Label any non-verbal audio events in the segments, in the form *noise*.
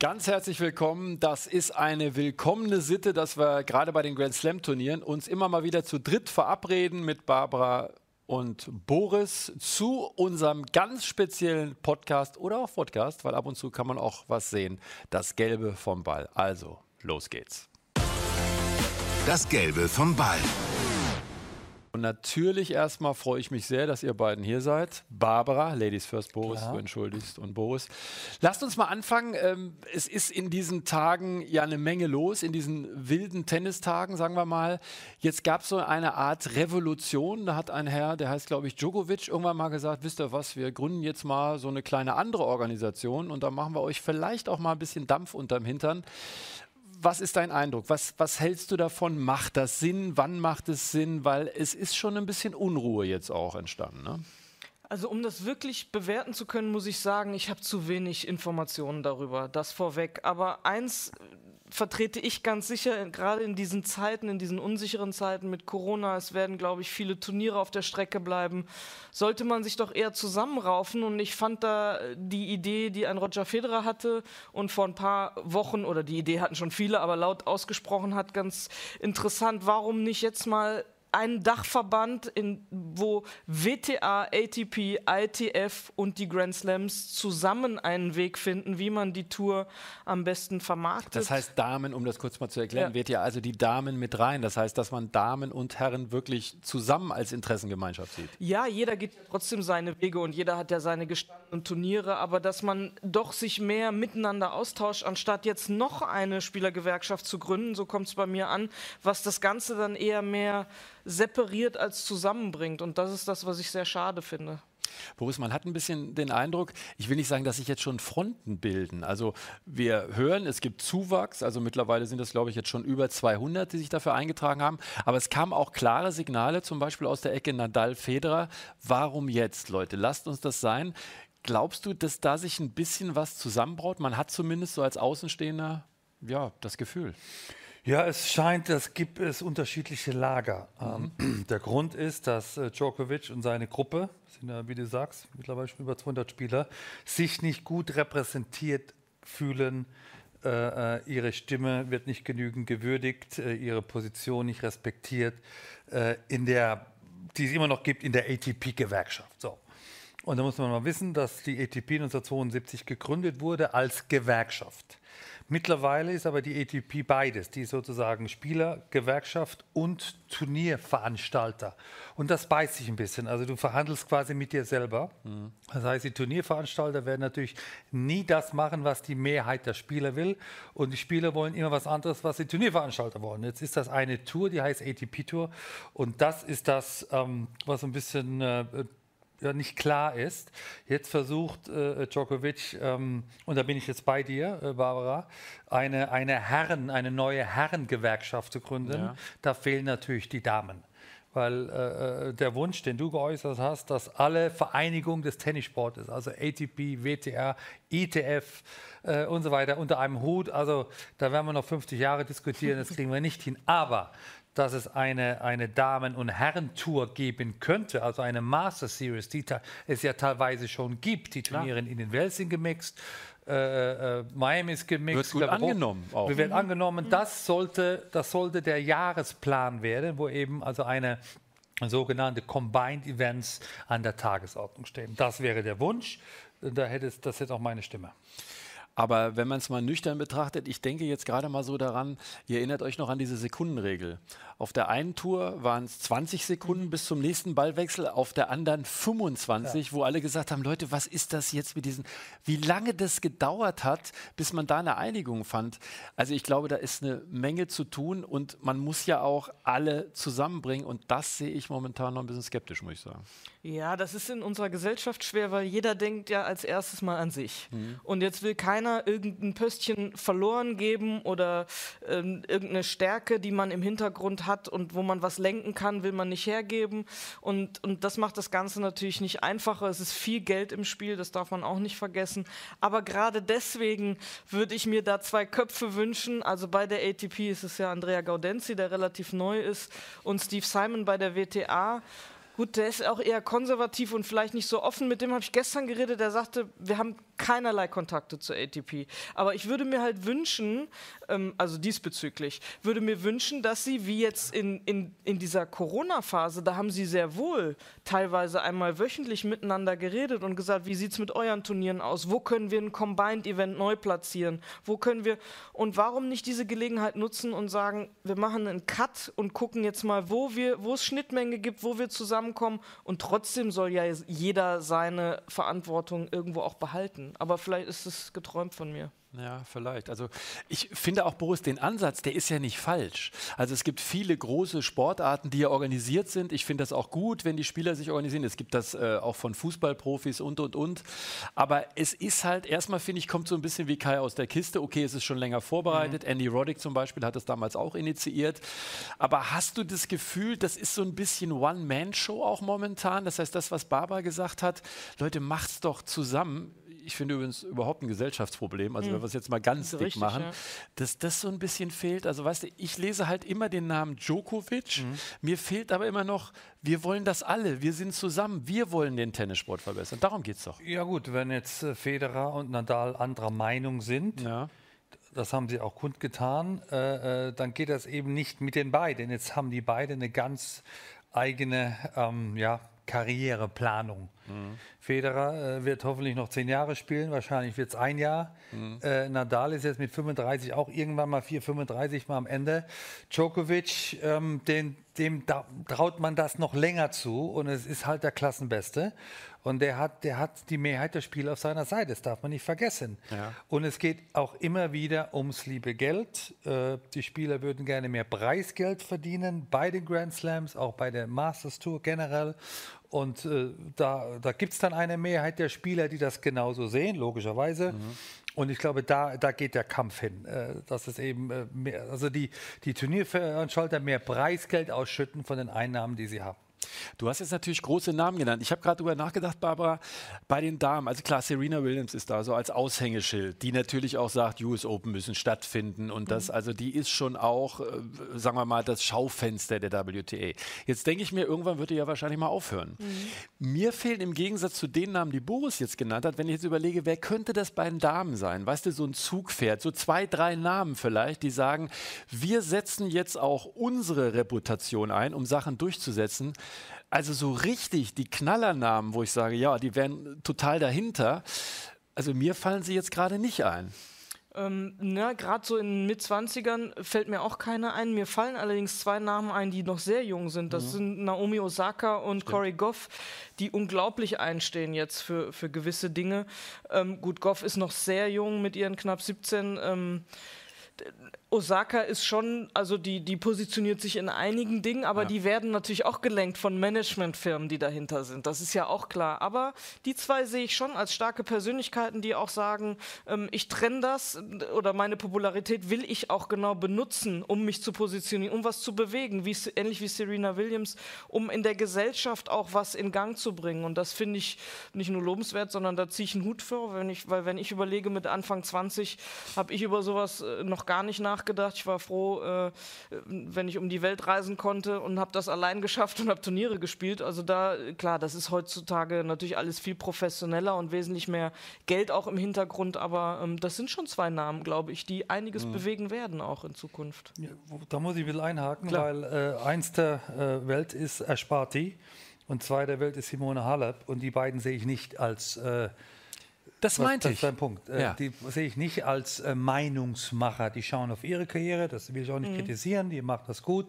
Ganz herzlich willkommen. Das ist eine willkommene Sitte, dass wir gerade bei den Grand Slam Turnieren uns immer mal wieder zu dritt verabreden mit Barbara und Boris zu unserem ganz speziellen Podcast oder auch Podcast, weil ab und zu kann man auch was sehen. Das Gelbe vom Ball. Also, los geht's. Das Gelbe vom Ball. Und natürlich erstmal freue ich mich sehr, dass ihr beiden hier seid. Barbara, Ladies First, Boris, Klar. du entschuldigst, und Boris. Lasst uns mal anfangen. Ähm, es ist in diesen Tagen ja eine Menge los, in diesen wilden Tennistagen, sagen wir mal. Jetzt gab es so eine Art Revolution. Da hat ein Herr, der heißt, glaube ich, Djokovic, irgendwann mal gesagt: Wisst ihr was, wir gründen jetzt mal so eine kleine andere Organisation und da machen wir euch vielleicht auch mal ein bisschen Dampf unterm Hintern was ist dein Eindruck? Was, was hältst du davon? Macht das Sinn? Wann macht es Sinn? Weil es ist schon ein bisschen Unruhe jetzt auch entstanden. Ne? Also um das wirklich bewerten zu können, muss ich sagen, ich habe zu wenig Informationen darüber. Das vorweg. Aber eins vertrete ich ganz sicher, gerade in diesen Zeiten, in diesen unsicheren Zeiten mit Corona, es werden, glaube ich, viele Turniere auf der Strecke bleiben, sollte man sich doch eher zusammenraufen. Und ich fand da äh, die Idee, die ein Roger Federer hatte und vor ein paar Wochen, oder die Idee hatten schon viele, aber laut ausgesprochen hat, ganz interessant. Warum nicht jetzt mal einen Dachverband, in, wo WTA, ATP, ITF und die Grand Slams zusammen einen Weg finden, wie man die Tour am besten vermarktet. Das heißt Damen, um das kurz mal zu erklären, Ja. wird ja also die Damen mit rein. Das heißt, dass man Damen und Herren wirklich zusammen als Interessengemeinschaft sieht. Ja, jeder geht ja trotzdem seine Wege und jeder hat ja seine gestandenen Turniere, aber dass man doch sich mehr miteinander austauscht, anstatt jetzt noch eine Spielergewerkschaft zu gründen, so kommt es bei mir an, was das Ganze dann eher mehr separiert als zusammenbringt. Und das ist das, was ich sehr schade finde. Boris, man hat ein bisschen den Eindruck, ich will nicht sagen, dass sich jetzt schon Fronten bilden. Also wir hören, es gibt Zuwachs, also mittlerweile sind es, glaube ich, jetzt schon über 200, die sich dafür eingetragen haben. Aber es kamen auch klare Signale, zum Beispiel aus der Ecke Nadal-Federer. Warum jetzt, Leute? Lasst uns das sein. Glaubst du, dass da sich ein bisschen was zusammenbraut? Man hat zumindest so als Außenstehender ja, das Gefühl. Ja, es scheint, es gibt es unterschiedliche Lager. Mhm. Ähm, der Grund ist, dass äh, Djokovic und seine Gruppe, sind ja, wie du sagst, mittlerweile schon über 200 Spieler, sich nicht gut repräsentiert fühlen. Äh, äh, ihre Stimme wird nicht genügend gewürdigt, äh, ihre Position nicht respektiert, äh, in der, die es immer noch gibt in der ATP-Gewerkschaft. So. Und da muss man mal wissen, dass die ATP 1972 gegründet wurde als Gewerkschaft. Mittlerweile ist aber die ATP beides, die ist sozusagen Spieler, Gewerkschaft und Turnierveranstalter. Und das beißt sich ein bisschen. Also du verhandelst quasi mit dir selber. Das heißt, die Turnierveranstalter werden natürlich nie das machen, was die Mehrheit der Spieler will. Und die Spieler wollen immer was anderes, was die Turnierveranstalter wollen. Jetzt ist das eine Tour, die heißt ATP Tour. Und das ist das, ähm, was ein bisschen äh, nicht klar ist. Jetzt versucht äh, Djokovic, ähm, und da bin ich jetzt bei dir, äh, Barbara, eine, eine Herren, eine neue Herrengewerkschaft zu gründen. Ja. Da fehlen natürlich die Damen. Weil äh, äh, der Wunsch, den du geäußert hast, dass alle Vereinigungen des Tennissportes, also ATP, WTA, ITF äh, und so weiter, unter einem Hut, also da werden wir noch 50 Jahre diskutieren, das kriegen wir nicht hin. Aber dass es eine, eine Damen- und Herrentour geben könnte, also eine Master Series, die es ja teilweise schon gibt. Die Turniere in den Welt sind gemixt, äh, äh, Miami ist gemixt. Wird gut angenommen auch. Wir werden angenommen. Das sollte, das sollte der Jahresplan werden, wo eben also eine sogenannte Combined Events an der Tagesordnung stehen. Das wäre der Wunsch. Da hätte es, das hätte auch meine Stimme. Aber wenn man es mal nüchtern betrachtet, ich denke jetzt gerade mal so daran, ihr erinnert euch noch an diese Sekundenregel. Auf der einen Tour waren es 20 Sekunden bis zum nächsten Ballwechsel, auf der anderen 25, wo alle gesagt haben, Leute, was ist das jetzt mit diesen, wie lange das gedauert hat, bis man da eine Einigung fand. Also ich glaube, da ist eine Menge zu tun und man muss ja auch alle zusammenbringen und das sehe ich momentan noch ein bisschen skeptisch, muss ich sagen. Ja, das ist in unserer Gesellschaft schwer, weil jeder denkt ja als erstes mal an sich. Und jetzt will keiner irgendein Pöstchen verloren geben oder ähm, irgendeine Stärke, die man im Hintergrund hat und wo man was lenken kann, will man nicht hergeben. Und, und das macht das Ganze natürlich nicht einfacher. Es ist viel Geld im Spiel, das darf man auch nicht vergessen. Aber gerade deswegen würde ich mir da zwei Köpfe wünschen. Also bei der ATP ist es ja Andrea Gaudenzi, der relativ neu ist, und Steve Simon bei der WTA. Gut, der ist auch eher konservativ und vielleicht nicht so offen. Mit dem habe ich gestern geredet. Der sagte, wir haben keinerlei Kontakte zur ATP. Aber ich würde mir halt wünschen, ähm, also diesbezüglich, würde mir wünschen, dass sie wie jetzt in, in, in dieser Corona-Phase, da haben sie sehr wohl teilweise einmal wöchentlich miteinander geredet und gesagt, wie sieht es mit euren Turnieren aus? Wo können wir ein Combined-Event neu platzieren? Wo können wir und warum nicht diese Gelegenheit nutzen und sagen, wir machen einen Cut und gucken jetzt mal, wo wir, wo es Schnittmenge gibt, wo wir zusammenkommen und trotzdem soll ja jeder seine Verantwortung irgendwo auch behalten. Aber vielleicht ist es geträumt von mir. Ja, vielleicht. Also ich finde auch, Boris, den Ansatz, der ist ja nicht falsch. Also es gibt viele große Sportarten, die ja organisiert sind. Ich finde das auch gut, wenn die Spieler sich organisieren. Es gibt das äh, auch von Fußballprofis und, und, und. Aber es ist halt, erstmal finde ich, kommt so ein bisschen wie Kai aus der Kiste. Okay, es ist schon länger vorbereitet. Mhm. Andy Roddick zum Beispiel hat es damals auch initiiert. Aber hast du das Gefühl, das ist so ein bisschen One-Man-Show auch momentan? Das heißt, das, was Barbara gesagt hat, Leute, macht's doch zusammen ich finde übrigens überhaupt ein Gesellschaftsproblem, also mhm. wenn wir es jetzt mal ganz dick richtig, machen, ja. dass das so ein bisschen fehlt. Also weißt du, ich lese halt immer den Namen Djokovic, mhm. mir fehlt aber immer noch, wir wollen das alle, wir sind zusammen, wir wollen den Tennissport verbessern. Darum geht es doch. Ja gut, wenn jetzt äh, Federer und Nadal anderer Meinung sind, ja das haben sie auch kundgetan, äh, äh, dann geht das eben nicht mit den beiden. Jetzt haben die beiden eine ganz eigene ähm, ja, Karriereplanung. Mhm. Federer äh, wird hoffentlich noch zehn Jahre spielen, wahrscheinlich wird es ein Jahr. Mhm. Äh, Nadal ist jetzt mit 35 auch irgendwann mal 4, 35 mal am Ende. Djokovic, ähm, den, dem da, traut man das noch länger zu und es ist halt der Klassenbeste. Und der hat, der hat die Mehrheit der Spieler auf seiner Seite, das darf man nicht vergessen. Ja. Und es geht auch immer wieder ums liebe Geld. Äh, die Spieler würden gerne mehr Preisgeld verdienen bei den Grand Slams, auch bei der Masters Tour generell. Und äh, da, da gibt es dann eine Mehrheit der Spieler, die das genauso sehen, logischerweise. Mhm. Und ich glaube, da, da geht der Kampf hin, äh, dass es eben äh, mehr, also die, die Turnierveranstalter mehr Preisgeld ausschütten von den Einnahmen, die sie haben. Du hast jetzt natürlich große Namen genannt. Ich habe gerade darüber nachgedacht, Barbara, bei den Damen. Also klar, Serena Williams ist da so als Aushängeschild, die natürlich auch sagt, US Open müssen stattfinden. Und das, mhm. also die ist schon auch, äh, sagen wir mal, das Schaufenster der WTA. Jetzt denke ich mir, irgendwann wird die ja wahrscheinlich mal aufhören. Mhm. Mir fehlen im Gegensatz zu den Namen, die Boris jetzt genannt hat, wenn ich jetzt überlege, wer könnte das bei den Damen sein? Weißt du, so ein Zugpferd, so zwei, drei Namen vielleicht, die sagen, wir setzen jetzt auch unsere Reputation ein, um Sachen durchzusetzen. Also so richtig die Knallernamen, wo ich sage, ja, die wären total dahinter. Also mir fallen sie jetzt gerade nicht ein. Ähm, na, gerade so in den Mitzwanzigern fällt mir auch keiner ein. Mir fallen allerdings zwei Namen ein, die noch sehr jung sind. Das mhm. sind Naomi Osaka und Stimmt. Corey Goff, die unglaublich einstehen jetzt für, für gewisse Dinge. Ähm, gut, Goff ist noch sehr jung mit ihren knapp 17. Ähm, Osaka ist schon, also die, die positioniert sich in einigen Dingen, aber ja. die werden natürlich auch gelenkt von Managementfirmen, die dahinter sind. Das ist ja auch klar. Aber die zwei sehe ich schon als starke Persönlichkeiten, die auch sagen, ähm, ich trenne das oder meine Popularität will ich auch genau benutzen, um mich zu positionieren, um was zu bewegen, wie, ähnlich wie Serena Williams, um in der Gesellschaft auch was in Gang zu bringen. Und das finde ich nicht nur lobenswert, sondern da ziehe ich einen Hut für, wenn ich, weil wenn ich überlege, mit Anfang 20 habe ich über sowas äh, noch gar nicht nachgedacht nachgedacht. Ich war froh, äh, wenn ich um die Welt reisen konnte und habe das allein geschafft und habe Turniere gespielt. Also da, klar, das ist heutzutage natürlich alles viel professioneller und wesentlich mehr Geld auch im Hintergrund. Aber ähm, das sind schon zwei Namen, glaube ich, die einiges mhm. bewegen werden auch in Zukunft. Ja, da muss ich ein bisschen einhaken, klar. weil äh, eins der äh, Welt ist Ersparti und zwei der Welt ist Simone Halep und die beiden sehe ich nicht als äh, das meinte ich. Das ist ein Punkt. Äh, ja. Die sehe ich nicht als äh, Meinungsmacher. Die schauen auf ihre Karriere, das will ich auch nicht mhm. kritisieren, die macht das gut.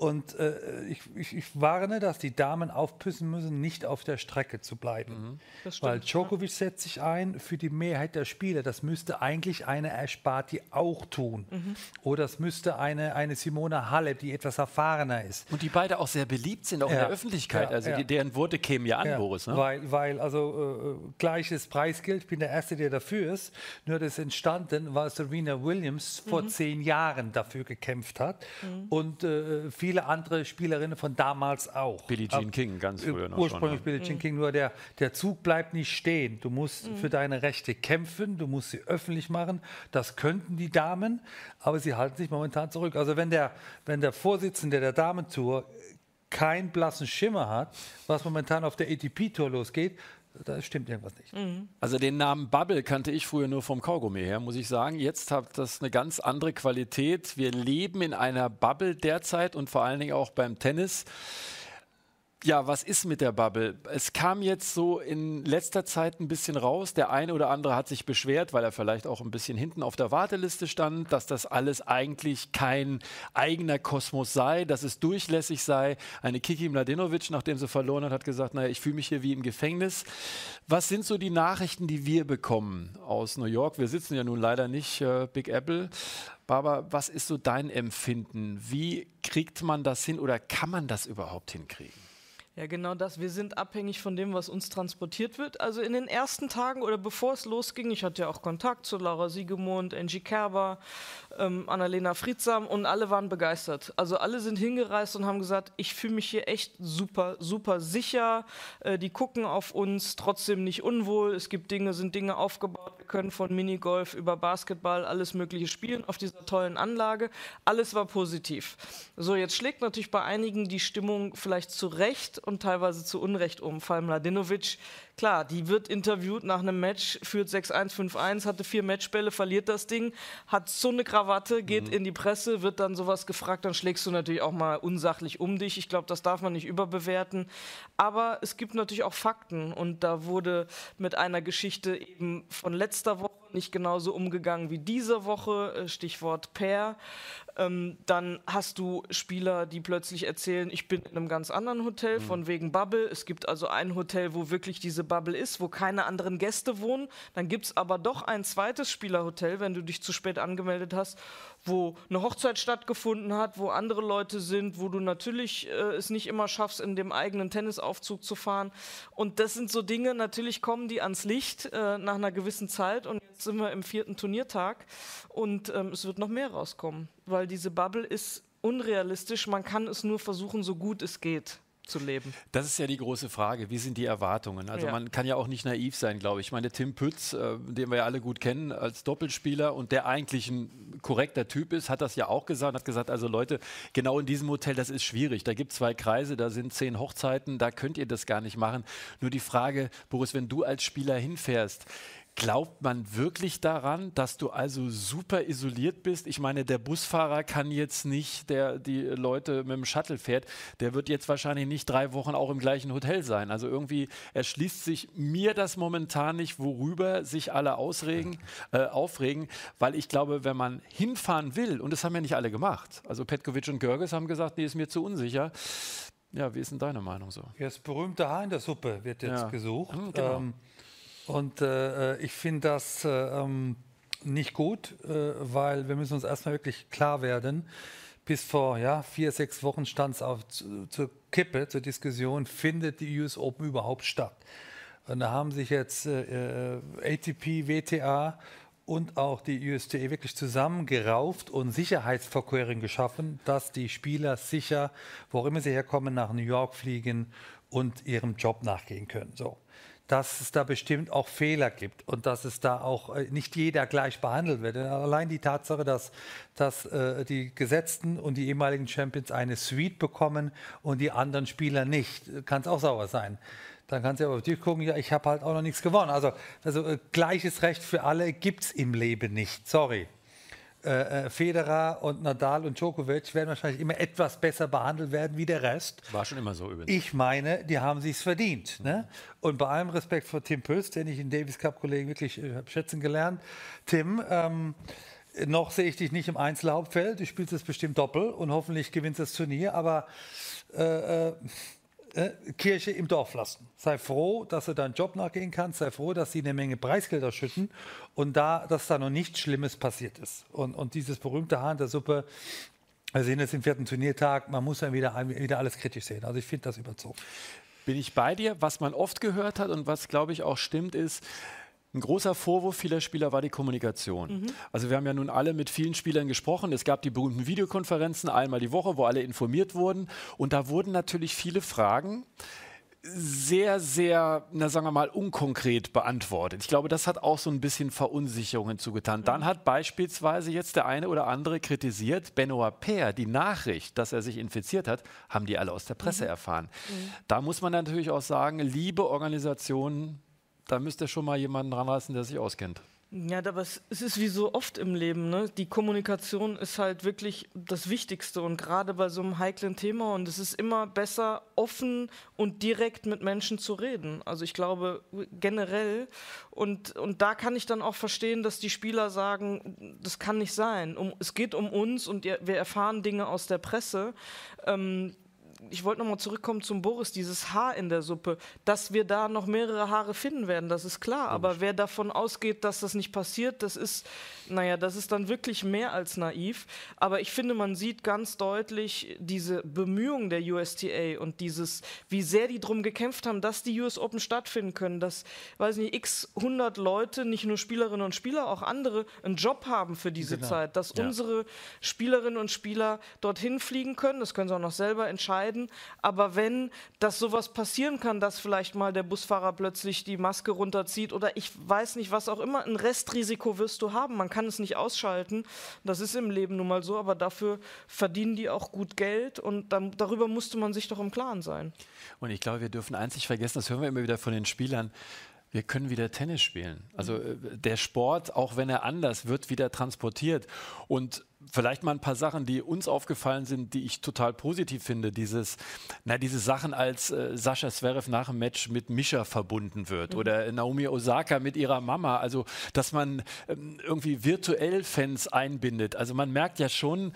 Und äh, ich, ich, ich, warne, dass die Damen aufpüssen müssen, nicht auf der Strecke zu bleiben. Mhm. Stimmt, Weil Djokovic ja. setzt sich ein für die Mehrheit der Spieler. Das müsste eigentlich eine Ersparti auch tun. Mhm. Oder es müsste eine, eine Simone Halep, die etwas erfahrener ist. Und die beide auch sehr beliebt sind, auch ja. in der Öffentlichkeit. also die, deren Worte kämen ja an, Boris. Ne? Weil, weil also äh, gleiches Preisgeld, ich bin der Erste, der dafür ist. Nur das entstanden, weil Serena Williams vor mhm. zehn Jahren dafür gekämpft hat. Mhm. Und äh, viele viele andere Spielerinnen von damals auch. Billie Jean King, ganz früher noch Ursprünglich schon, Billie Jean mhm. King, nur der, der Zug bleibt nicht stehen. Du musst mhm. für deine Rechte kämpfen, du musst sie öffentlich machen. Das könnten die Damen, aber sie halten sich momentan zurück. Also wenn der, wenn der Vorsitzende der Damentour keinen blassen Schimmer hat, was momentan auf der ATP-Tour losgeht, Da stimmt irgendwas nicht. Also den Namen Bubble kannte ich früher nur vom Kaugummi her, muss ich sagen. Jetzt hat das eine ganz andere Qualität. Wir leben in einer Bubble derzeit und vor allen Dingen auch beim Tennis. Ja, was ist mit der Bubble? Es kam jetzt so in letzter Zeit ein bisschen raus. Der eine oder andere hat sich beschwert, weil er vielleicht auch ein bisschen hinten auf der Warteliste stand, dass das alles eigentlich kein eigener Kosmos sei, dass es durchlässig sei. Eine Kiki Mladenovic, nachdem sie verloren hat, hat gesagt, naja, ich fühle mich hier wie im Gefängnis. Was sind so die Nachrichten, die wir bekommen aus New York? Wir sitzen ja nun leider nicht äh, Big Apple. Barbara, was ist so dein Empfinden? Wie kriegt man das hin oder kann man das überhaupt hinkriegen? Ja, genau das. Wir sind abhängig von dem, was uns transportiert wird. Also in den ersten Tagen oder bevor es losging, ich hatte ja auch Kontakt zu Laura Siegemund, Angie Kerber, ähm, Annalena Friedsam und alle waren begeistert. Also alle sind hingereist und haben gesagt, ich fühle mich hier echt super, super sicher. Äh, die gucken auf uns, trotzdem nicht unwohl. Es gibt Dinge, sind Dinge aufgebaut. Wir können von Minigolf über Basketball alles Mögliche spielen auf dieser tollen Anlage. Alles war positiv. So, jetzt schlägt natürlich bei einigen die Stimmung vielleicht zurecht und teilweise zu Unrecht um. Vor allem Mladenovic, klar, die wird interviewt nach einem Match, führt 6-1, 5-1, hatte vier Matchbälle, verliert das Ding, hat so eine Krawatte, geht in die Presse, wird dann sowas gefragt, dann schlägst du natürlich auch mal unsachlich um dich. Ich glaube, das darf man nicht überbewerten. Aber es gibt natürlich auch Fakten und da wurde mit einer Geschichte eben von letzter Woche nicht genauso umgegangen wie diese Woche, äh, Stichwort Pair. Ähm, dann hast du Spieler, die plötzlich erzählen, ich bin in einem ganz anderen Hotel, von wegen Bubble. Es gibt also ein Hotel, wo wirklich diese Bubble ist, wo keine anderen Gäste wohnen. Dann gibt es aber doch ein zweites Spielerhotel, wenn du dich zu spät angemeldet hast, wo eine Hochzeit stattgefunden hat, wo andere Leute sind, wo du natürlich äh, es nicht immer schaffst, in dem eigenen Tennisaufzug zu fahren. Und das sind so Dinge, natürlich kommen die ans Licht äh, nach einer gewissen Zeit. Und jetzt sind wir im vierten Turniertag und ähm, es wird noch mehr rauskommen, weil diese Bubble ist unrealistisch. Man kann es nur versuchen, so gut es geht zu leben. Das ist ja die große Frage. Wie sind die Erwartungen? Also Ja. man kann ja auch nicht naiv sein, glaube ich. Ich meine, Tim Pütz, äh, den wir ja alle gut kennen als Doppelspieler und der eigentlich ein korrekter Typ ist, hat das ja auch gesagt, hat gesagt, also Leute, genau in diesem Hotel, das ist schwierig. Da gibt es zwei Kreise, da sind zehn Hochzeiten, da könnt ihr das gar nicht machen. Nur die Frage, Boris, wenn du als Spieler hinfährst, Glaubt man wirklich daran, dass du also super isoliert bist? Ich meine, der Busfahrer kann jetzt nicht, der die Leute mit dem Shuttle fährt, der wird jetzt wahrscheinlich nicht drei Wochen auch im gleichen Hotel sein. Also irgendwie erschließt sich mir das momentan nicht, worüber sich alle ausregen, äh, aufregen, weil ich glaube, wenn man hinfahren will, und das haben ja nicht alle gemacht, also Petkovic und Görges haben gesagt, nee, ist mir zu unsicher. Ja, wie ist denn deine Meinung so? Das berühmte Haar in der Suppe wird jetzt Ja. gesucht. Hm, genau. Ähm, und äh, ich finde das äh, ähm, nicht gut, äh, weil wir müssen uns erstmal wirklich klar werden, bis vor ja, vier, sechs Wochen stand es auf zu, zur Kippe, zur Diskussion, findet die US Open überhaupt statt? Und da haben sich jetzt äh, äh, ATP, WTA und auch die USTA wirklich zusammengerauft und Sicherheitsvorkehrungen geschaffen, dass die Spieler sicher, wo immer sie herkommen, nach New York fliegen und ihrem Job nachgehen können. So. Dass es da bestimmt auch Fehler gibt und dass es da auch äh, nicht jeder gleich behandelt wird. Allein die Tatsache, dass, dass äh, die Gesetzten und die ehemaligen Champions eine Suite bekommen und die anderen Spieler nicht, kann es auch sauer sein. Dann kannst du aber auf dich gucken, ja, ich habe halt auch noch nichts gewonnen. Also, also äh, gleiches Recht für alle gibt es im Leben nicht. Sorry. Äh, äh, Federer und Nadal und Djokovic werden wahrscheinlich immer etwas besser behandelt werden wie der Rest. War schon immer so übrigens. Ich meine, die haben sich's verdient. Ne? Und bei allem Respekt vor Tim Pöls, den ich in Davis Cup Kollegen wirklich äh, schätzen gelernt. Tim, ähm, noch sehe ich dich nicht im Einzelhauptfeld. Du spielst es bestimmt doppel und hoffentlich gewinnst das Turnier. Aber äh, äh, Kirche im Dorf lassen. Sei froh, dass du deinen Job nachgehen kannst. Sei froh, dass sie eine Menge Preisgelder schütten und da, dass da noch nichts Schlimmes passiert ist. Und, und dieses berühmte Haar in der Suppe, wir sehen jetzt im vierten Turniertag, man muss dann wieder, wieder alles kritisch sehen. Also ich finde das überzogen. Bin ich bei dir. Was man oft gehört hat und was, glaube ich, auch stimmt, ist, ein großer Vorwurf vieler Spieler war die Kommunikation. Also wir haben ja nun alle mit vielen Spielern gesprochen. Es gab die berühmten Videokonferenzen einmal die Woche, wo alle informiert wurden. Und da wurden natürlich viele Fragen sehr, sehr, na sagen wir mal, unkonkret beantwortet. Ich glaube, das hat auch so ein bisschen Verunsicherungen zugetan. Dann hat beispielsweise jetzt der eine oder andere kritisiert, Benoit Paire, die Nachricht, dass er sich infiziert hat, haben die alle aus der Presse erfahren. Da muss man natürlich auch sagen, liebe Organisationen, da müsst ihr schon mal jemanden ranreißen, der sich auskennt. Ja, aber es, es ist wie so oft im Leben, ne? Die Kommunikation ist halt wirklich das Wichtigste und gerade bei so einem heiklen Thema und es ist immer besser, offen und direkt mit Menschen zu reden. Also ich glaube generell und, und da kann ich dann auch verstehen, dass die Spieler sagen, das kann nicht sein. Um, es geht um uns und wir erfahren Dinge aus der Presse. Ähm, ich wollte nochmal zurückkommen zum Boris, dieses Haar in der Suppe, dass wir da noch mehrere Haare finden werden, das ist klar. Aber wer davon ausgeht, dass das nicht passiert, das ist, naja, das ist dann wirklich mehr als naiv. Aber ich finde, man sieht ganz deutlich diese Bemühungen der USTA und dieses, wie sehr die darum gekämpft haben, dass die US Open stattfinden können, dass, weiß nicht, x 100 Leute, nicht nur Spielerinnen und Spieler, auch andere, einen Job haben für diese Genau. Zeit, dass Ja. unsere Spielerinnen und Spieler dorthin fliegen können, das können sie auch noch selber entscheiden. Aber wenn das sowas passieren kann, dass vielleicht mal der Busfahrer plötzlich die Maske runterzieht oder ich weiß nicht, was auch immer, ein Restrisiko wirst du haben. Man kann es nicht ausschalten. Das ist im Leben nun mal so, aber dafür verdienen die auch gut Geld und dann, darüber musste man sich doch im Klaren sein. Und ich glaube, wir dürfen eins nicht vergessen, das hören wir immer wieder von den Spielern. Wir können wieder Tennis spielen. Also äh, der Sport, auch wenn er anders wird, wieder transportiert. Und vielleicht mal ein paar Sachen, die uns aufgefallen sind, die ich total positiv finde. Dieses, na, diese Sachen, als äh, Sascha Zverev nach dem Match mit Mischa verbunden wird oder Naomi Osaka mit ihrer Mama. Also, dass man ähm, irgendwie virtuell Fans einbindet. Also man merkt ja schon,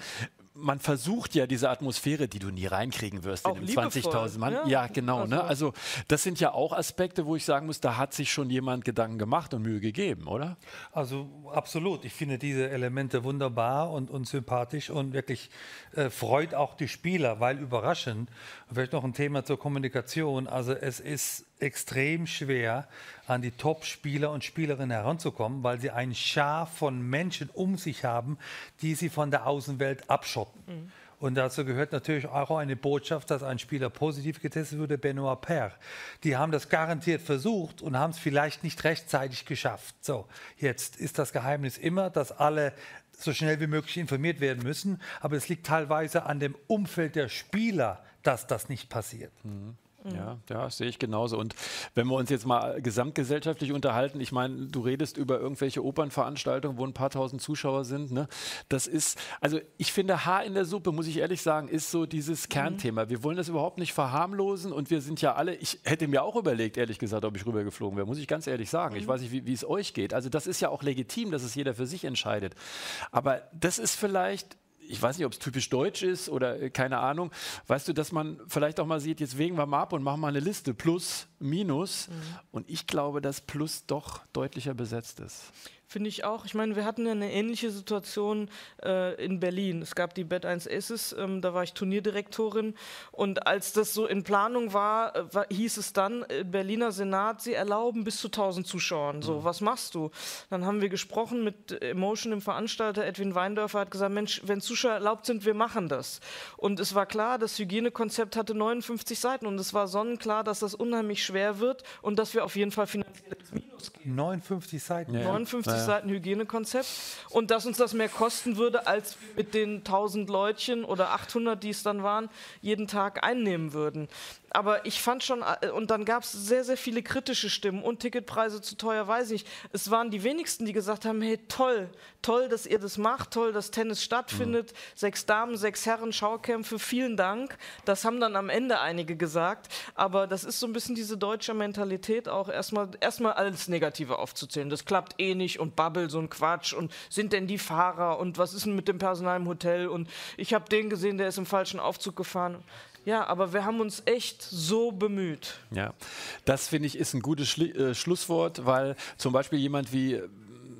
man versucht ja diese Atmosphäre, die du nie reinkriegen wirst Auch in einem liebevoll, 20.000 Mann. ja. Ja, genau. ne? Also- Also das sind ja auch Aspekte, wo ich sagen muss, da hat sich schon jemand Gedanken gemacht und Mühe gegeben, oder? Also absolut. Ich finde diese Elemente wunderbar und, und sympathisch und wirklich äh, freut auch die Spieler, weil überraschend. Vielleicht noch ein Thema zur Kommunikation. Also es ist extrem schwer, an die Top-Spieler und Spielerinnen heranzukommen, weil sie einen Schar von Menschen um sich haben, die sie von der Außenwelt abschotten. Und dazu gehört natürlich auch eine Botschaft, dass ein Spieler positiv getestet wurde, Benoit Paire. Die haben das garantiert versucht und haben es vielleicht nicht rechtzeitig geschafft. So, jetzt ist das Geheimnis immer, dass alle so schnell wie möglich informiert werden müssen. Aber es liegt teilweise an dem Umfeld der Spieler, dass das nicht passiert. Ja, ja, sehe ich genauso. Und wenn wir uns jetzt mal gesamtgesellschaftlich unterhalten, ich meine, du redest über irgendwelche Opernveranstaltungen, wo ein paar tausend Zuschauer sind. Ne? Das ist, also ich finde, Haar in der Suppe, muss ich ehrlich sagen, ist so dieses Kernthema. Wir wollen das überhaupt nicht verharmlosen und wir sind ja alle, ich hätte mir auch überlegt, ehrlich gesagt, ob ich rübergeflogen wäre, muss ich ganz ehrlich sagen. Ich weiß nicht, wie wie es euch geht. Also das ist ja auch legitim, dass es jeder für sich entscheidet. Aber das ist vielleicht ich weiß nicht, ob es typisch deutsch ist oder äh, keine Ahnung, weißt du, dass man vielleicht auch mal sieht, jetzt wägen wir mal ab und machen mal eine Liste, Plus, Minus. Und ich glaube, dass Plus doch deutlicher besetzt ist. Finde ich auch. Ich meine, wir hatten ja eine ähnliche Situation äh, in Berlin. Es gab die Bad 1 Aces, ähm, da war ich Turnierdirektorin. Und als das so in Planung war, äh, war hieß es dann, äh, Berliner Senat, sie erlauben bis zu 1000 Zuschauern. So, was machst du? Dann haben wir gesprochen mit Emotion, dem Veranstalter. Edwin Weindörfer hat gesagt, Mensch, wenn Zuschauer erlaubt sind, wir machen das. Und es war klar, das Hygienekonzept hatte 59 Seiten und es war sonnenklar, dass das unheimlich schwer wird und dass wir auf jeden Fall finanziell ins Minus. 59 Seiten. Ja. 59 Ja. Seiten Hygienekonzept und dass uns das mehr kosten würde, als wir mit den 1000 Leutchen oder 800, die es dann waren, jeden Tag einnehmen würden. Aber ich fand schon, äh, und dann gab es sehr, sehr viele kritische Stimmen und Ticketpreise zu teuer, weiß ich. Es waren die wenigsten, die gesagt haben, hey, toll, toll, dass ihr das macht, toll, dass Tennis stattfindet, sechs Damen, sechs Herren, Schaukämpfe, vielen Dank. Das haben dann am Ende einige gesagt, aber das ist so ein bisschen diese deutsche Mentalität auch, erstmal erstmal alles Negative aufzuzählen. Das klappt eh nicht und Bubble, so ein Quatsch und sind denn die Fahrer und was ist denn mit dem Personal im Hotel und ich habe den gesehen, der ist im falschen Aufzug gefahren. Ja, aber wir haben uns echt so bemüht. Ja, das finde ich ist ein gutes Schli äh, Schlusswort, weil zum Beispiel jemand wie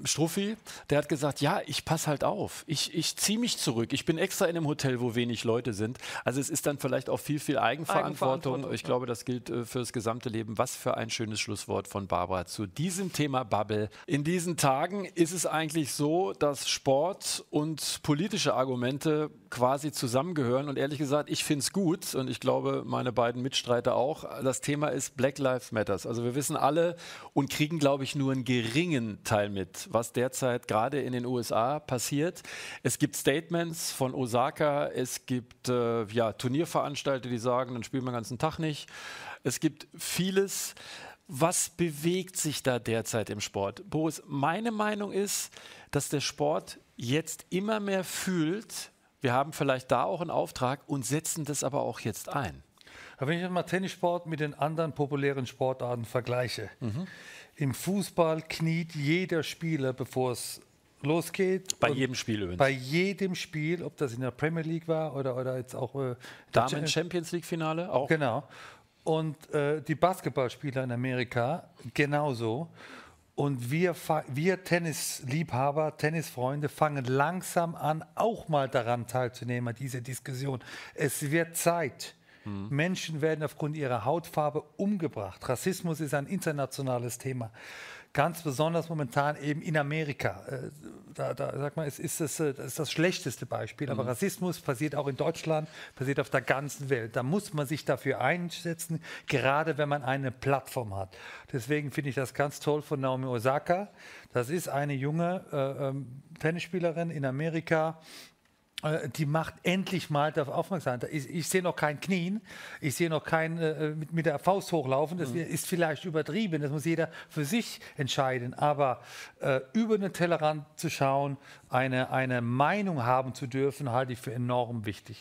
Struffi, der hat gesagt, ja, ich passe halt auf. Ich, ich ziehe mich zurück. Ich bin extra in einem Hotel, wo wenig Leute sind. Also es ist dann vielleicht auch viel, viel Eigenverantwortung. Eigenverantwortung, ich ja. glaube, das gilt äh, für das gesamte Leben. Was für ein schönes Schlusswort von Barbara zu diesem Thema Bubble. In diesen Tagen ist es eigentlich so, dass Sport und politische Argumente quasi zusammengehören. Und ehrlich gesagt, ich finde es gut und ich glaube, meine beiden Mitstreiter auch. Das Thema ist Black Lives Matters. Also wir wissen alle und kriegen, glaube ich, nur einen geringen Teil mit, was derzeit gerade in den USA passiert. Es gibt Statements von Osaka, es gibt äh, ja, Turnierveranstalter, die sagen, dann spielen wir den ganzen Tag nicht. Es gibt vieles. Was bewegt sich da derzeit im Sport? Boris, meine Meinung ist, dass der Sport jetzt immer mehr fühlt, wir haben vielleicht da auch einen Auftrag und setzen das aber auch jetzt ein. Wenn ich mal Tennissport mit den anderen populären Sportarten vergleiche, im Fußball kniet jeder Spieler, bevor es losgeht. Bei jedem Spiel übrigens. Bei jedem Spiel, ob das in der Premier League war oder, oder jetzt auch äh, Damen Champions League Finale auch. Genau. Und äh, die Basketballspieler in Amerika genauso. Und wir, wir Tennisliebhaber, Tennisfreunde fangen langsam an, auch mal daran teilzunehmen, an dieser Diskussion. Es wird Zeit. Menschen werden aufgrund ihrer Hautfarbe umgebracht. Rassismus ist ein internationales Thema. Ganz besonders momentan eben in Amerika. Äh, Da, da sag mal, es ist das, äh, das ist das schlechteste Beispiel. Aber Rassismus passiert auch in Deutschland, passiert auf der ganzen Welt. Da muss man sich dafür einsetzen, gerade wenn man eine Plattform hat. Deswegen finde ich das ganz toll von Naomi Osaka. Das ist eine junge äh, ähm, Tennisspielerin in Amerika, die macht endlich mal darauf aufmerksam. Ich, ich sehe noch kein Knien, ich sehe noch kein äh, mit, mit der Faust hochlaufen. Das ist vielleicht übertrieben, das muss jeder für sich entscheiden. Aber äh, über den Tellerrand zu schauen, eine, eine Meinung haben zu dürfen, halte ich für enorm wichtig.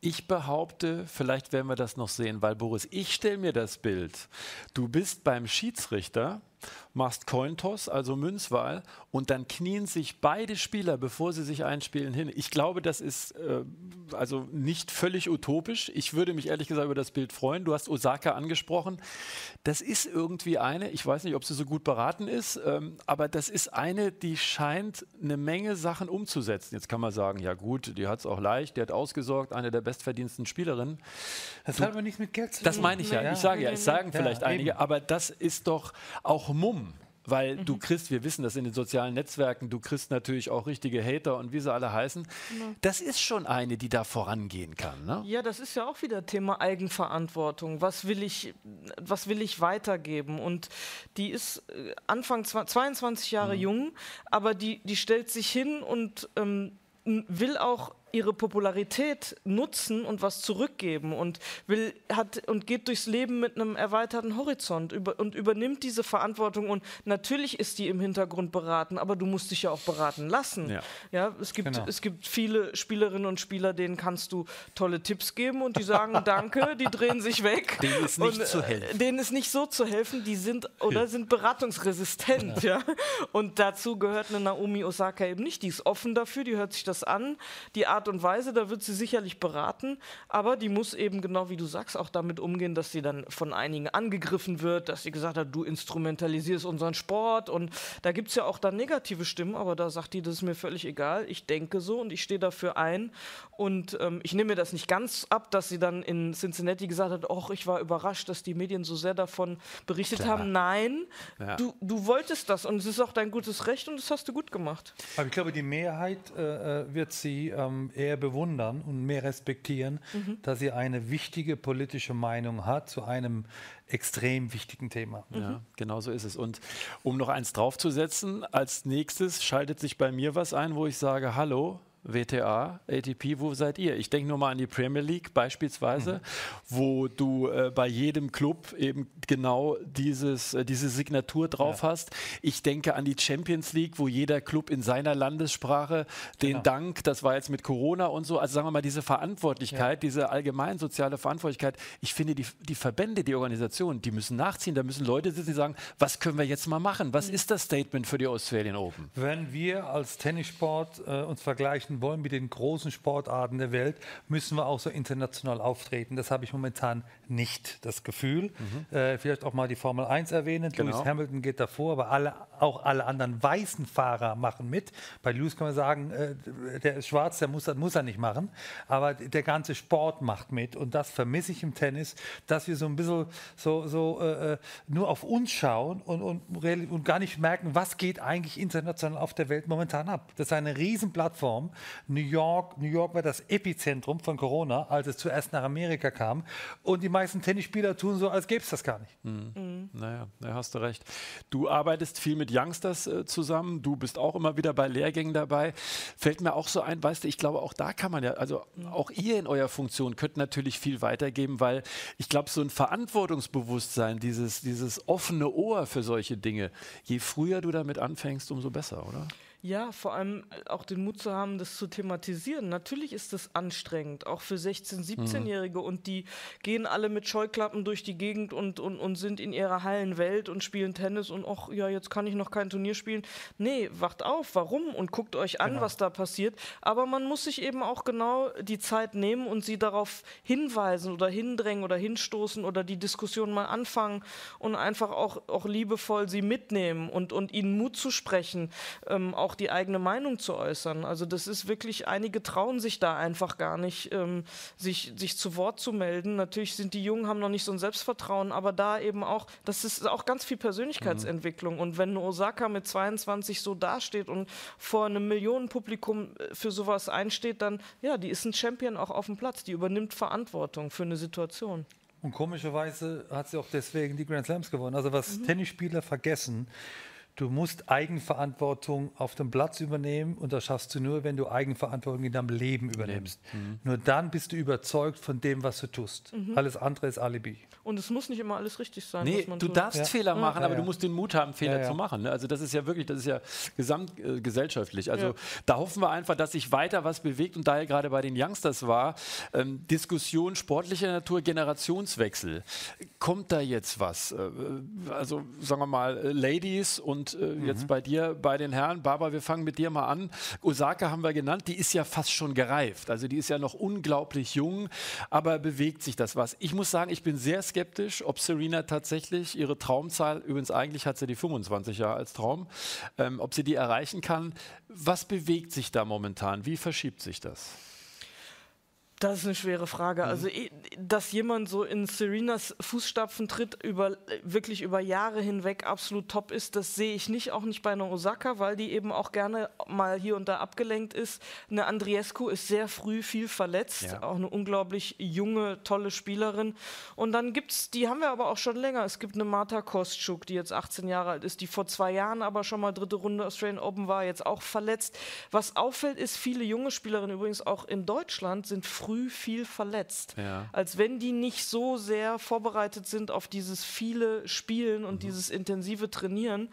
Ich behaupte, vielleicht werden wir das noch sehen, weil Boris, ich stelle mir das Bild. Du bist beim Schiedsrichter, machst Cointoss, also Münzwahl, und dann knien sich beide Spieler, bevor sie sich einspielen, hin. Ich glaube, das ist äh, also nicht völlig utopisch. Ich würde mich ehrlich gesagt über das Bild freuen. Du hast Osaka angesprochen. Das ist irgendwie eine, ich weiß nicht, ob sie so gut beraten ist, ähm, aber das ist eine, die scheint eine Menge Sachen umzusetzen. Jetzt kann man sagen, ja gut, die hat es auch leicht, die hat ausgesorgt, eine der bestverdiensten Spielerinnen. Das hat aber nichts mit Geld zu Das tun. meine ich ja. Ja. Ich sage ja, es sagen Ja, vielleicht einige, eben. aber das ist doch auch Mumm. Weil Mhm. du kriegst, wir wissen das in den sozialen Netzwerken, du kriegst natürlich auch richtige Hater und wie sie alle heißen. Das ist schon eine, die da vorangehen kann. Ne? Ja, das ist ja auch wieder Thema Eigenverantwortung. Was will ich, was will ich weitergeben? Und die ist äh, Anfang zwa- 22 Jahre jung, aber die, die stellt sich hin und ähm, will auch ihre Popularität nutzen und was zurückgeben und will hat und geht durchs Leben mit einem erweiterten Horizont über, und übernimmt diese Verantwortung und natürlich ist die im Hintergrund beraten, aber du musst dich ja auch beraten lassen. Ja. Ja, es gibt, Genau. es gibt viele Spielerinnen und Spieler, denen kannst du tolle Tipps geben und die sagen *laughs* Danke, die drehen sich weg. Denen ist nicht und, zu äh, helfen. Denen ist nicht so zu helfen, die sind oder sind beratungsresistent. Ja. Und dazu gehört eine Naomi Osaka eben nicht. Die ist offen dafür, die hört sich das an. Die Art und Weise, da wird sie sicherlich beraten, aber die muss eben genau wie du sagst auch damit umgehen, dass sie dann von einigen angegriffen wird, dass sie gesagt hat, du instrumentalisierst unseren Sport und da gibt es ja auch dann negative Stimmen, aber da sagt die, das ist mir völlig egal, ich denke so und ich stehe dafür ein und ähm, ich nehme mir das nicht ganz ab, dass sie dann in Cincinnati gesagt hat, och, ich war überrascht, dass die Medien so sehr davon berichtet Klar. haben. Nein, Ja. du, du wolltest das und es ist auch dein gutes Recht und das hast du gut gemacht. Aber ich glaube, die Mehrheit äh, äh, wird sie ähm, eher bewundern und mehr respektieren, dass sie eine wichtige politische Meinung hat zu einem extrem wichtigen Thema. Ja, genau so ist es. Und um noch eins draufzusetzen, als nächstes schaltet sich bei mir was ein, wo ich sage, hallo, WTA, ATP, wo seid ihr? Ich denke nur mal an die Premier League beispielsweise, wo du äh, bei jedem Club eben genau dieses, äh, diese Signatur drauf hast. Ich denke an die Champions League, wo jeder Club in seiner Landessprache den Dank, das war jetzt mit Corona und so, also sagen wir mal, diese Verantwortlichkeit, diese allgemein soziale Verantwortlichkeit, ich finde, die, die Verbände, die Organisationen, die müssen nachziehen, da müssen Leute sitzen, die sagen, was können wir jetzt mal machen? Was ist das Statement für die Australian Open? Wenn wir als Tennissport äh, uns vergleichen erreichen wollen mit den großen Sportarten der Welt, müssen wir auch so international auftreten. Das habe ich momentan nicht das Gefühl. Mhm. Äh, vielleicht auch mal die Formel 1 erwähnen. Genau. Lewis Hamilton geht davor, aber alle, auch alle anderen weißen Fahrer machen mit. Bei Lewis kann man sagen, äh, der ist schwarz, der muss, das muss er nicht machen. Aber der ganze Sport macht mit. Und das vermisse ich im Tennis, dass wir so ein bisschen so, so äh, äh nur auf uns schauen und, und, und gar nicht merken, was geht eigentlich international auf der Welt momentan ab. Das ist eine Riesenplattform. New York, New York war das Epizentrum von Corona, als es zuerst nach Amerika kam. Und die meisten Tennisspieler tun so, als gäbe es das gar nicht. Mhm. Mhm. Naja, da hast du recht. Du arbeitest viel mit Youngsters äh, zusammen. Du bist auch immer wieder bei Lehrgängen dabei. Fällt mir auch so ein, weißt du, ich glaube, auch da kann man ja, also auch ihr in eurer Funktion könnt natürlich viel weitergeben, weil ich glaube, so ein Verantwortungsbewusstsein, dieses, dieses offene Ohr für solche Dinge, je früher du damit anfängst, umso besser, oder? Ja, vor allem äh, auch den Mut zu haben, das zu thematisieren. Natürlich ist das anstrengend, auch für 16-, 17-Jährige. Mhm. Und die gehen alle mit Scheuklappen durch die Gegend und, und, und sind in ihrer heilen Welt und spielen Tennis und ach ja, jetzt kann ich noch kein Turnier spielen. Nee, wacht auf, warum? Und guckt euch an, genau. was da passiert. Aber man muss sich eben auch genau die Zeit nehmen und sie darauf hinweisen oder hindrängen oder hinstoßen oder die Diskussion mal anfangen und einfach auch, auch liebevoll sie mitnehmen und, und ihnen Mut zu sprechen. Ähm, auch auch die eigene Meinung zu äußern. Also das ist wirklich, einige trauen sich da einfach gar nicht, ähm, sich, sich zu Wort zu melden. Natürlich sind die Jungen, haben noch nicht so ein Selbstvertrauen, aber da eben auch, das ist auch ganz viel Persönlichkeitsentwicklung. Mhm. Und wenn Osaka mit 22 so dasteht und vor einem Millionenpublikum äh, für sowas einsteht, dann, ja, die ist ein Champion auch auf dem Platz. Die übernimmt Verantwortung für eine Situation. Und komischerweise hat sie auch deswegen die Grand Slams gewonnen. Also was mhm. Tennisspieler vergessen, Du musst Eigenverantwortung auf dem Platz übernehmen und das schaffst du nur, wenn du Eigenverantwortung in deinem Leben übernimmst. Mhm. Nur dann bist du überzeugt von dem, was du tust. Mhm. Alles andere ist Alibi. Und es muss nicht immer alles richtig sein. Nee, du tut. darfst ja. Fehler machen, ja, aber ja. du musst den Mut haben, Fehler zu machen. Ne? Also das ist ja wirklich, das ist ja gesamtgesellschaftlich. Äh, also da hoffen wir einfach, dass sich weiter was bewegt und daher gerade bei den Youngsters war, ähm, Diskussion sportlicher Natur, Generationswechsel. Kommt da jetzt was? Äh, also sagen wir mal, äh, Ladies und und äh, mhm. jetzt bei dir, bei den Herren, Barbara, wir fangen mit dir mal an. Osaka haben wir genannt, die ist ja fast schon gereift. Also die ist ja noch unglaublich jung, aber bewegt sich das was. Ich muss sagen, ich bin sehr skeptisch, ob Serena tatsächlich ihre Traumzahl, übrigens eigentlich hat sie die 25 Jahre als Traum, ähm, ob sie die erreichen kann. Was bewegt sich da momentan? Wie verschiebt sich das? Das ist eine schwere Frage. Mhm. Also, dass jemand so in Serenas Fußstapfen tritt, über, wirklich über Jahre hinweg absolut top ist, das sehe ich nicht, auch nicht bei einer Osaka, weil die eben auch gerne mal hier und da abgelenkt ist. Eine Andriescu ist sehr früh viel verletzt, ja. auch eine unglaublich junge, tolle Spielerin. Und dann gibt es, die haben wir aber auch schon länger. Es gibt eine Marta Kostschuk, die jetzt 18 Jahre alt ist, die vor zwei Jahren aber schon mal dritte Runde Australian Open war, jetzt auch verletzt. Was auffällt, ist, viele junge Spielerinnen übrigens auch in Deutschland sind früh früh viel verletzt. Ja. Als wenn die nicht so sehr vorbereitet sind auf dieses viele Spielen und mhm. dieses intensive Trainieren.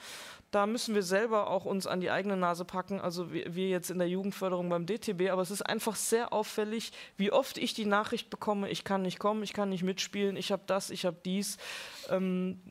Da müssen wir selber auch uns an die eigene Nase packen. Also wir, wir jetzt in der Jugendförderung beim DTB. Aber es ist einfach sehr auffällig, wie oft ich die Nachricht bekomme, ich kann nicht kommen, ich kann nicht mitspielen, ich habe das, ich habe dies. Ähm,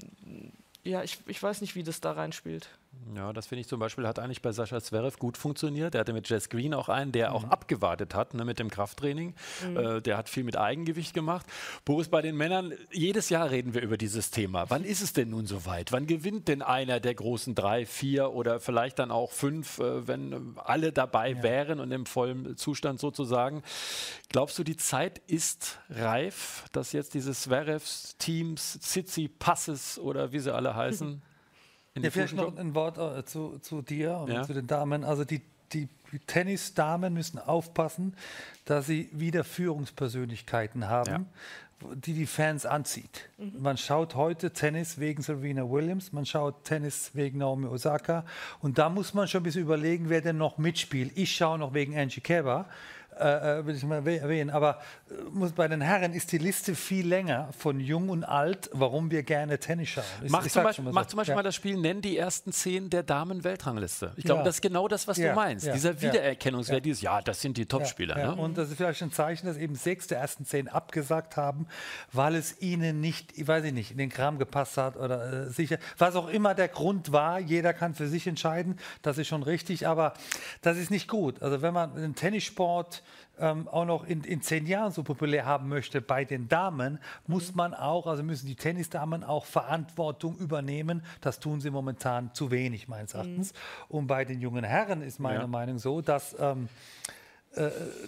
ja, ich, ich weiß nicht, wie das da reinspielt. Ja, das finde ich zum Beispiel hat eigentlich bei Sascha Zverev gut funktioniert. Der hatte mit Jess Green auch einen, der mhm. auch abgewartet hat ne, mit dem Krafttraining. Mhm. Äh, der hat viel mit Eigengewicht gemacht. Boris, bei den Männern, jedes Jahr reden wir über dieses Thema. Wann ist es denn nun soweit? Wann gewinnt denn einer der großen drei, vier oder vielleicht dann auch fünf, äh, wenn alle dabei ja. wären und im vollen Zustand sozusagen? Glaubst du, die Zeit ist reif, dass jetzt diese Zverevs, Teams, Zizi, Passes oder wie sie alle *laughs* heißen? Ja, vielleicht noch ein Wort äh, zu, zu dir und ja. zu den Damen. Also die, die Tennisdamen müssen aufpassen, dass sie wieder Führungspersönlichkeiten haben, ja. die die Fans anzieht. Mhm. Man schaut heute Tennis wegen Serena Williams, man schaut Tennis wegen Naomi Osaka und da muss man schon ein bisschen überlegen, wer denn noch mitspielt. Ich schaue noch wegen Angie Kerber äh, will ich mal erwähnen. Aber äh, muss, bei den Herren ist die Liste viel länger von jung und alt, warum wir gerne Tennis schauen. Ich, mach, ich zum Beispiel, mal so. mach zum Beispiel Ja. mal das Spiel, nenn die ersten zehn der Damen-Weltrangliste. Ich glaube, Ja. das ist genau das, was Ja, du meinst. Dieser. Wiedererkennungswert, dieses, ja, das sind die Topspieler. Ne? Und das ist vielleicht ein Zeichen, dass eben sechs der ersten zehn abgesagt haben, weil es ihnen nicht, ich weiß ich nicht, in den Kram gepasst hat oder äh, sicher, was auch immer der Grund war. Jeder kann für sich entscheiden, das ist schon richtig, aber das ist nicht gut. Also wenn man den Tennissport ähm, auch noch in, in zehn Jahren so populär haben möchte bei den Damen, muss man auch, also müssen die Tennisdamen auch Verantwortung übernehmen. Das tun sie momentan zu wenig, meines Erachtens. Und bei den jungen Herren ist meine Ja. Meinung so, dass ähm,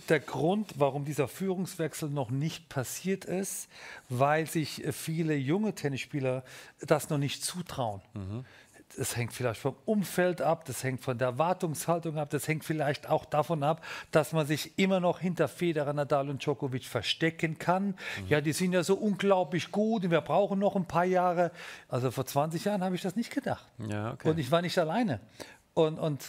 der Grund, warum dieser Führungswechsel noch nicht passiert ist, weil sich äh, viele junge Tennisspieler das noch nicht zutrauen. Das hängt vielleicht vom Umfeld ab, das hängt von der Erwartungshaltung ab, das hängt vielleicht auch davon ab, dass man sich immer noch hinter Federer, Nadal und Djokovic verstecken kann. Ja, die sind ja so unglaublich gut und wir brauchen noch ein paar Jahre. Also vor 20 Jahren habe ich das nicht gedacht. Ja, okay. Und ich war nicht alleine. Und, und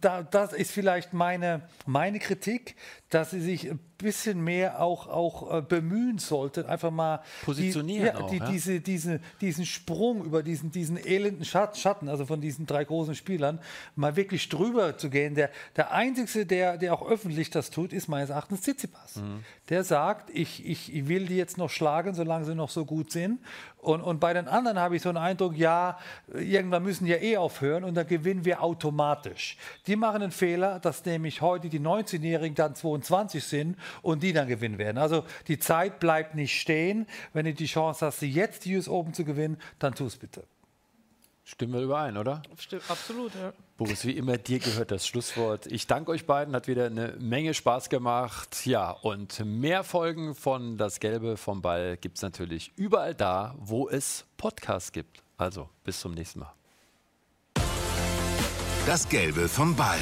da, das ist vielleicht meine, meine Kritik, dass sie sich ein bisschen mehr auch, auch äh, bemühen sollten, einfach mal Positionieren die, ja, auch, die, ja. diese, diese, diesen Sprung über diesen, diesen elenden Schat- Schatten, also von diesen drei großen Spielern, mal wirklich drüber zu gehen. Der, der Einzige, der, der auch öffentlich das tut, ist meines Erachtens Tsitsipas. Mhm. Der sagt, ich, ich, ich will die jetzt noch schlagen, solange sie noch so gut sind. Und, und bei den anderen habe ich so einen Eindruck, ja, irgendwann müssen ja eh aufhören und dann gewinnen wir automatisch. Die machen einen Fehler, dass nämlich heute die 19-Jährigen dann 22 sind und die dann gewinnen werden. Also die Zeit bleibt nicht stehen. Wenn du die Chance hast, jetzt die US Open zu gewinnen, dann tu es bitte. Stimmen wir überein, oder? Stimmt, absolut, ja. Boris, wie immer, dir gehört das Schlusswort. Ich danke euch beiden, hat wieder eine Menge Spaß gemacht. Ja, und mehr Folgen von Das Gelbe vom Ball gibt es natürlich überall da, wo es Podcasts gibt. Also, bis zum nächsten Mal. Das Gelbe vom Ball.